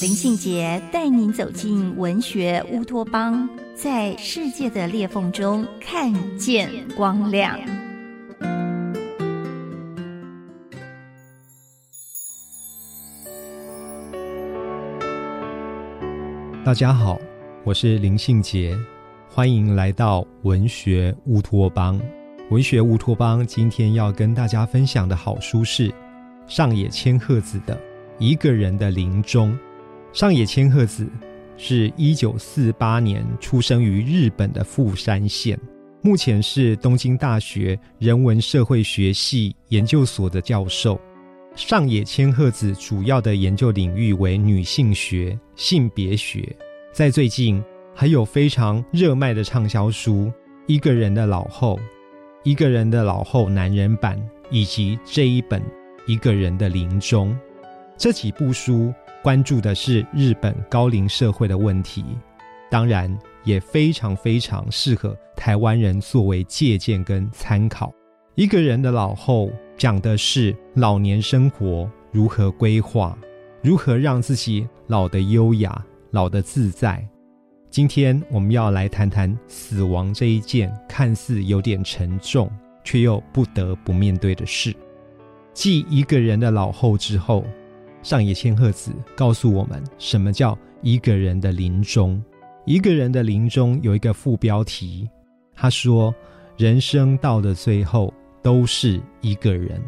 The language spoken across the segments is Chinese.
林信杰带您走进文学乌托邦。在世界的裂缝中看见光亮。大家好，我是林信杰，欢迎来到文学乌托邦。文学乌托邦今天要跟大家分享的好书是上野千鹤子的《一个人的林中》。上野千鹤子。是一九四八年出生于日本的富山县，目前是东京大学人文社会学系研究所的教授。上野千鹤子主要的研究领域为女性学、性别学。在最近，还有非常热卖的畅销书《一个人的老后》、《一个人的老后男人版》，以及这一本《一个人的临终》这几部书。关注的是日本高龄社会的问题，当然也非常非常适合台湾人作为借鉴跟参考。一个人的老后讲的是老年生活如何规划，如何让自己老得优雅、老得自在。今天我们要来谈谈死亡这一件看似有点沉重，却又不得不面对的事。继一个人的老后之后。上野千鹤子告诉我们，什么叫一个人的临终？一个人的临终有一个副标题，他说：“人生到的最后都是一个人，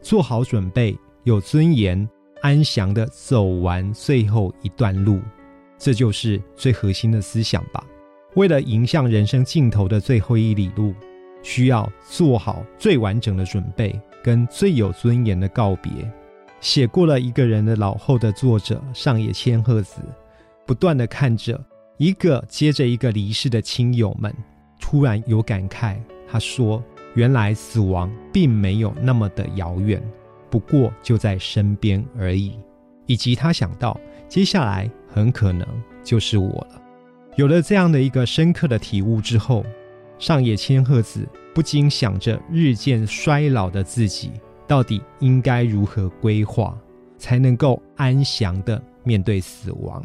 做好准备，有尊严、安详的走完最后一段路，这就是最核心的思想吧。为了迎向人生尽头的最后一里路，需要做好最完整的准备，跟最有尊严的告别。”写过了一个人的老后的作者上野千鹤子，不断的看着一个接着一个离世的亲友们，突然有感慨。他说：“原来死亡并没有那么的遥远，不过就在身边而已。”以及他想到接下来很可能就是我了。有了这样的一个深刻的体悟之后，上野千鹤子不禁想着日渐衰老的自己。到底应该如何规划，才能够安详的面对死亡？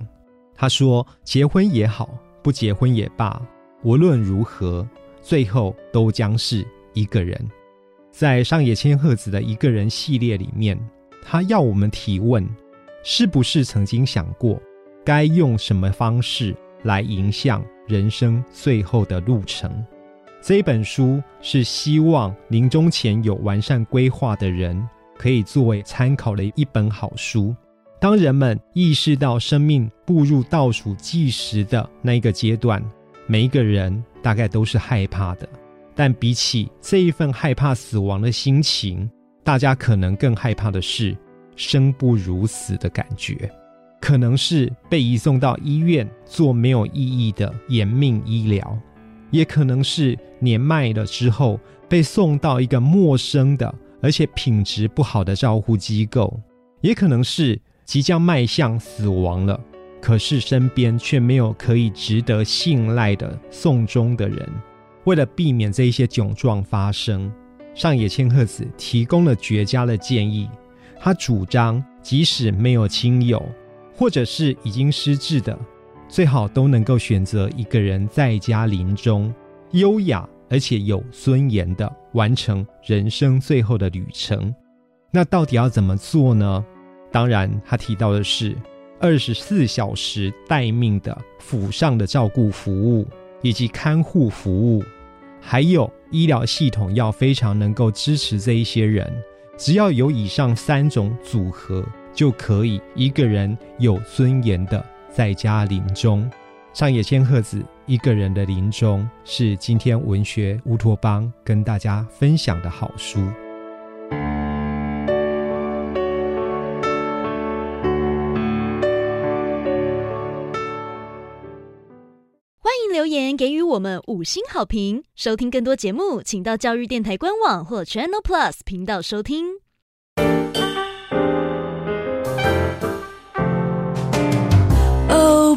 他说：“结婚也好，不结婚也罢，无论如何，最后都将是一个人。”在上野千鹤子的一个人系列里面，他要我们提问：是不是曾经想过，该用什么方式来迎向人生最后的路程？这一本书是希望临终前有完善规划的人可以作为参考的一本好书。当人们意识到生命步入倒数计时的那一个阶段，每一个人大概都是害怕的。但比起这一份害怕死亡的心情，大家可能更害怕的是生不如死的感觉，可能是被移送到医院做没有意义的延命医疗。也可能是年迈了之后被送到一个陌生的而且品质不好的照护机构，也可能是即将迈向死亡了，可是身边却没有可以值得信赖的送终的人。为了避免这一些窘状发生，上野千鹤子提供了绝佳的建议。他主张，即使没有亲友，或者是已经失智的。最好都能够选择一个人在家临终，优雅而且有尊严的完成人生最后的旅程。那到底要怎么做呢？当然，他提到的是二十四小时待命的府上的照顾服务以及看护服务，还有医疗系统要非常能够支持这一些人。只要有以上三种组合，就可以一个人有尊严的。在家临终，上野千鹤子一个人的临终是今天文学乌托邦跟大家分享的好书。欢迎留言给予我们五星好评。收听更多节目，请到教育电台官网或 Channel Plus 频道收听。